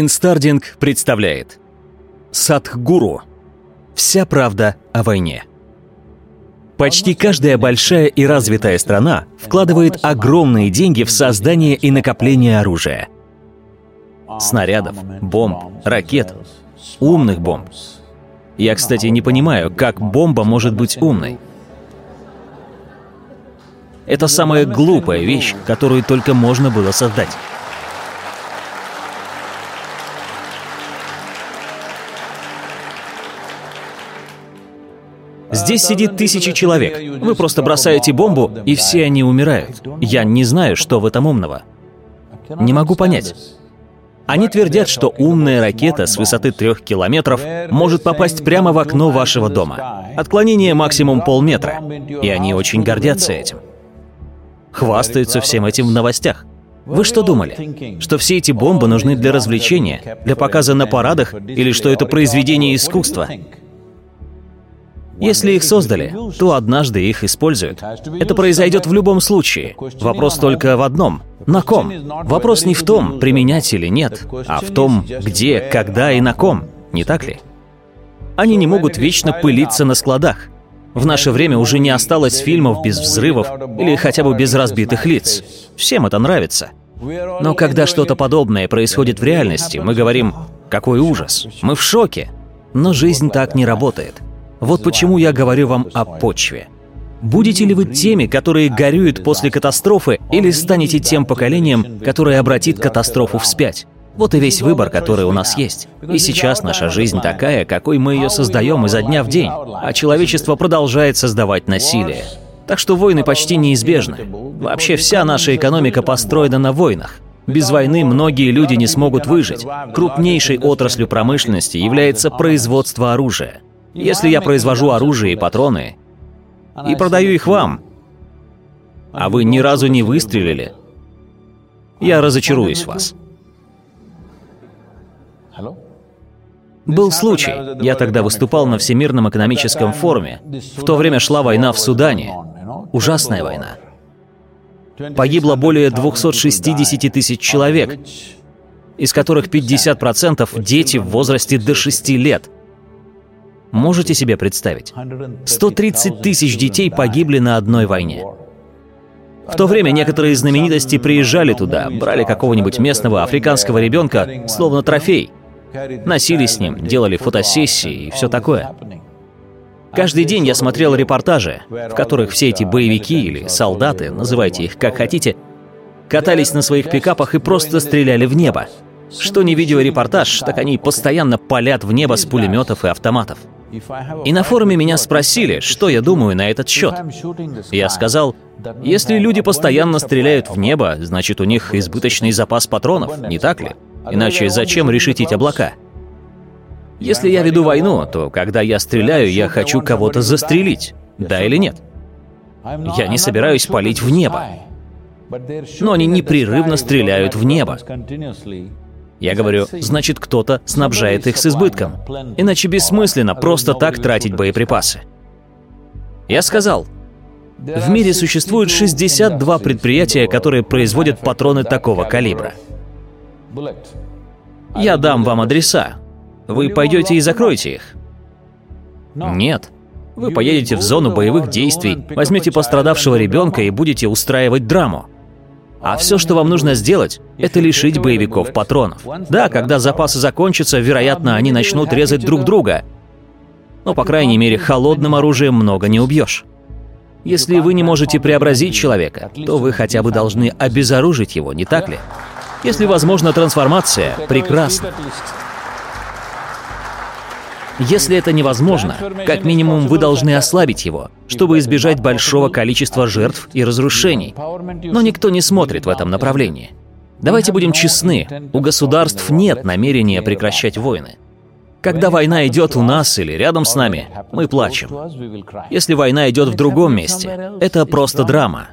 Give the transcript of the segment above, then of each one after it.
Инстардинг представляет Садхгуру. Вся правда о войне. Почти каждая большая и развитая страна вкладывает огромные деньги в создание и накопление оружия. Снарядов, бомб, ракет, умных бомб. Я, кстати, не понимаю, как бомба может быть умной. Это самая глупая вещь, которую только можно было создать. Здесь сидит тысячи человек. Вы просто бросаете бомбу, и все они умирают. Я не знаю, что в этом умного. Не могу понять. Они твердят, что умная ракета с высоты трех километров может попасть прямо в окно вашего дома. Отклонение максимум полметра. И они очень гордятся этим. Хвастаются всем этим в новостях. Вы что думали? Что все эти бомбы нужны для развлечения, для показа на парадах, или что это произведение искусства? Если их создали, то однажды их используют. Это произойдет в любом случае. Вопрос только в одном. На ком? Вопрос не в том, применять или нет, а в том, где, когда и на ком. Не так ли? Они не могут вечно пылиться на складах. В наше время уже не осталось фильмов без взрывов или хотя бы без разбитых лиц. Всем это нравится. Но когда что-то подобное происходит в реальности, мы говорим «какой ужас», мы в шоке. Но жизнь так не работает. Вот почему я говорю вам о почве. Будете ли вы теми, которые горюют после катастрофы, или станете тем поколением, которое обратит катастрофу вспять? Вот и весь выбор, который у нас есть. И сейчас наша жизнь такая, какой мы ее создаем изо дня в день, а человечество продолжает создавать насилие. Так что войны почти неизбежны. Вообще вся наша экономика построена на войнах. Без войны многие люди не смогут выжить. Крупнейшей отраслью промышленности является производство оружия. Если я произвожу оружие и патроны и продаю их вам, а вы ни разу не выстрелили, я разочаруюсь в вас. Был случай. Я тогда выступал на Всемирном экономическом форуме. В то время шла война в Судане. Ужасная война. Погибло более 260 тысяч человек, из которых 50% дети в возрасте до 6 лет – Можете себе представить? 130 тысяч детей погибли на одной войне. В то время некоторые знаменитости приезжали туда, брали какого-нибудь местного африканского ребенка, словно трофей, носили с ним, делали фотосессии и все такое. Каждый день я смотрел репортажи, в которых все эти боевики или солдаты, называйте их как хотите, катались на своих пикапах и просто стреляли в небо. Что не видеорепортаж, так они постоянно палят в небо с пулеметов и автоматов. И на форуме меня спросили, что я думаю на этот счет. Я сказал, если люди постоянно стреляют в небо, значит у них избыточный запас патронов, не так ли? Иначе зачем решетить облака? Если я веду войну, то когда я стреляю, я хочу кого-то застрелить, да или нет? Я не собираюсь палить в небо. Но они непрерывно стреляют в небо. Я говорю, значит, кто-то снабжает их с избытком. Иначе бессмысленно просто так тратить боеприпасы. Я сказал, в мире существует 62 предприятия, которые производят патроны такого калибра. Я дам вам адреса. Вы пойдете и закроете их? Нет. Вы поедете в зону боевых действий, возьмете пострадавшего ребенка и будете устраивать драму. А все, что вам нужно сделать, это лишить боевиков патронов. Да, когда запасы закончатся, вероятно, они начнут резать друг друга. Но, по крайней мере, холодным оружием много не убьешь. Если вы не можете преобразить человека, то вы хотя бы должны обезоружить его, не так ли? Если возможна трансформация, прекрасно. Если это невозможно, как минимум вы должны ослабить его, чтобы избежать большого количества жертв и разрушений. Но никто не смотрит в этом направлении. Давайте будем честны, у государств нет намерения прекращать войны. Когда война идет у нас или рядом с нами, мы плачем. Если война идет в другом месте, это просто драма.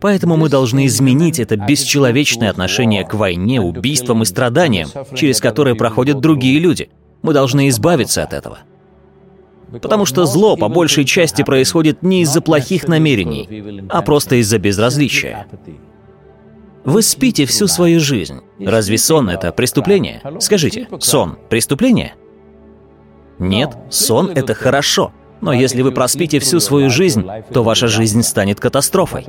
Поэтому мы должны изменить это бесчеловечное отношение к войне, убийствам и страданиям, через которые проходят другие люди – мы должны избавиться от этого. Потому что зло по большей части происходит не из-за плохих намерений, а просто из-за безразличия. Вы спите всю свою жизнь. Разве сон — это преступление? Скажите, сон — преступление? Нет, сон — это хорошо. Но если вы проспите всю свою жизнь, то ваша жизнь станет катастрофой.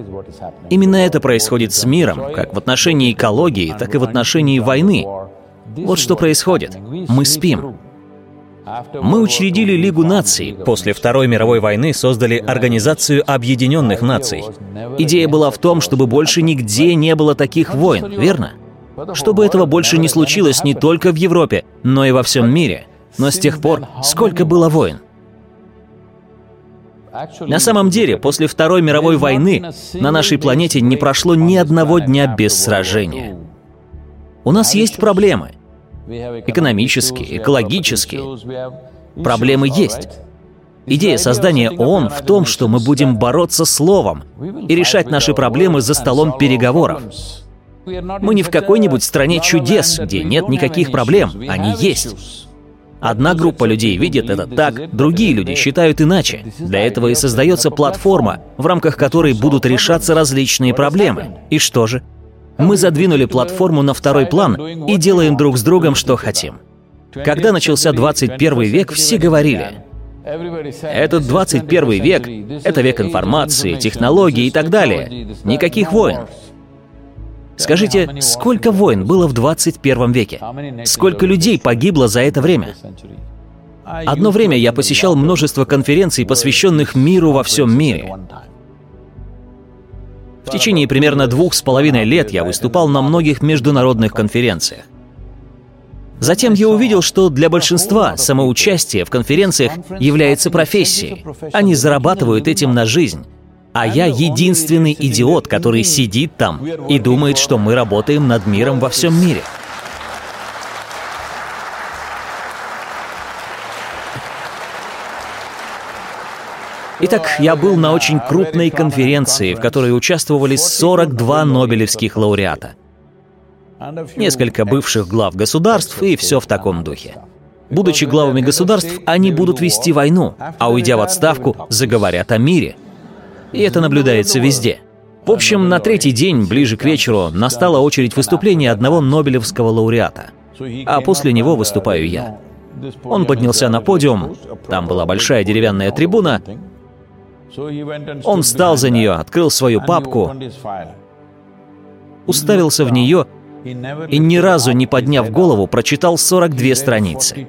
Именно это происходит с миром, как в отношении экологии, так и в отношении войны. Вот что происходит. Мы спим. Мы учредили Лигу наций. После Второй мировой войны создали Организацию Объединенных Наций. Идея была в том, чтобы больше нигде не было таких войн, верно? Чтобы этого больше не случилось не только в Европе, но и во всем мире. Но с тех пор сколько было войн? На самом деле, после Второй мировой войны на нашей планете не прошло ни одного дня без сражения. У нас есть проблемы. Экономические, экологические. Проблемы есть. Идея создания ООН в том, что мы будем бороться словом и решать наши проблемы за столом переговоров. Мы не в какой-нибудь стране чудес, где нет никаких проблем, они есть. Одна группа людей видит это так, другие люди считают иначе. Для этого и создается платформа, в рамках которой будут решаться различные проблемы. И что же? Мы задвинули платформу на второй план и делаем друг с другом, что хотим. Когда начался 21 век, все говорили, этот 21 век — это век информации, технологий и так далее. Никаких войн. Скажите, сколько войн было в 21 веке? Сколько людей погибло за это время? Одно время я посещал множество конференций, посвященных миру во всем мире. В течение примерно двух с половиной лет я выступал на многих международных конференциях. Затем я увидел, что для большинства самоучастие в конференциях является профессией. Они зарабатывают этим на жизнь. А я единственный идиот, который сидит там и думает, что мы работаем над миром во всем мире. Итак, я был на очень крупной конференции, в которой участвовали 42 нобелевских лауреата. Несколько бывших глав государств и все в таком духе. Будучи главами государств, они будут вести войну, а уйдя в отставку, заговорят о мире — и это наблюдается везде. В общем, на третий день, ближе к вечеру, настала очередь выступления одного Нобелевского лауреата. А после него выступаю я. Он поднялся на подиум, там была большая деревянная трибуна. Он встал за нее, открыл свою папку, уставился в нее и ни разу не подняв голову, прочитал 42 страницы.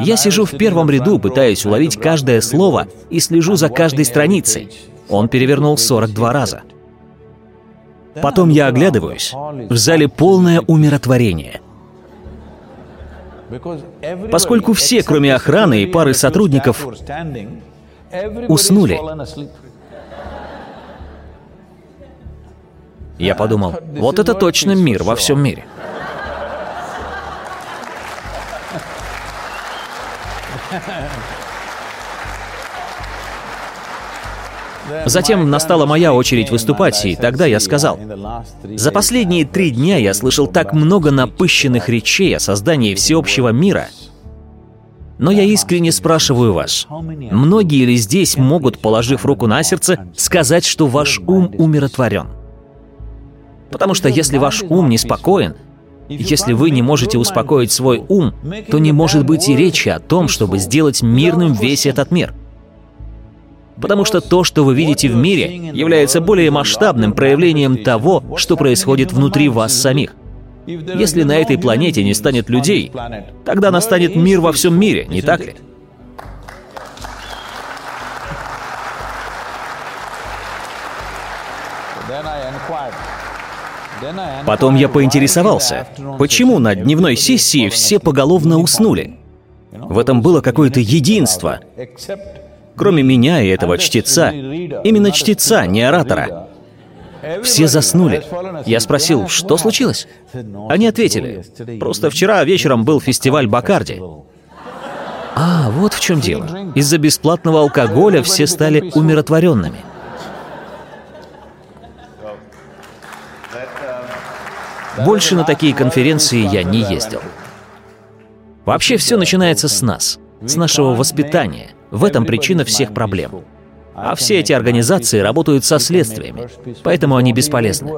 Я сижу в первом ряду, пытаясь уловить каждое слово и слежу за каждой страницей. Он перевернул 42 раза. Потом я оглядываюсь. В зале полное умиротворение. Поскольку все, кроме охраны и пары сотрудников, уснули. Я подумал, вот это точно мир во всем мире. Затем настала моя очередь выступать, и тогда я сказал, «За последние три дня я слышал так много напыщенных речей о создании всеобщего мира, но я искренне спрашиваю вас, многие ли здесь могут, положив руку на сердце, сказать, что ваш ум умиротворен? Потому что если ваш ум неспокоен, если вы не можете успокоить свой ум, то не может быть и речи о том, чтобы сделать мирным весь этот мир. Потому что то, что вы видите в мире, является более масштабным проявлением того, что происходит внутри вас самих. Если на этой планете не станет людей, тогда настанет мир во всем мире, не так ли? Потом я поинтересовался, почему на дневной сессии все поголовно уснули. В этом было какое-то единство. Кроме меня и этого чтеца, именно чтеца, не оратора. Все заснули. Я спросил, что случилось? Они ответили, просто вчера вечером был фестиваль Бакарди. А, вот в чем дело. Из-за бесплатного алкоголя все стали умиротворенными. Больше на такие конференции я не ездил. Вообще все начинается с нас, с нашего воспитания. В этом причина всех проблем. А все эти организации работают со следствиями, поэтому они бесполезны.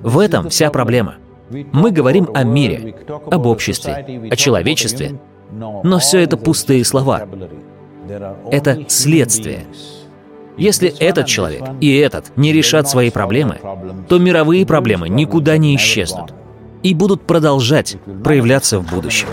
В этом вся проблема. Мы говорим о мире, об обществе, о человечестве, но все это пустые слова. Это следствие. Если этот человек и этот не решат свои проблемы, то мировые проблемы никуда не исчезнут и будут продолжать проявляться в будущем.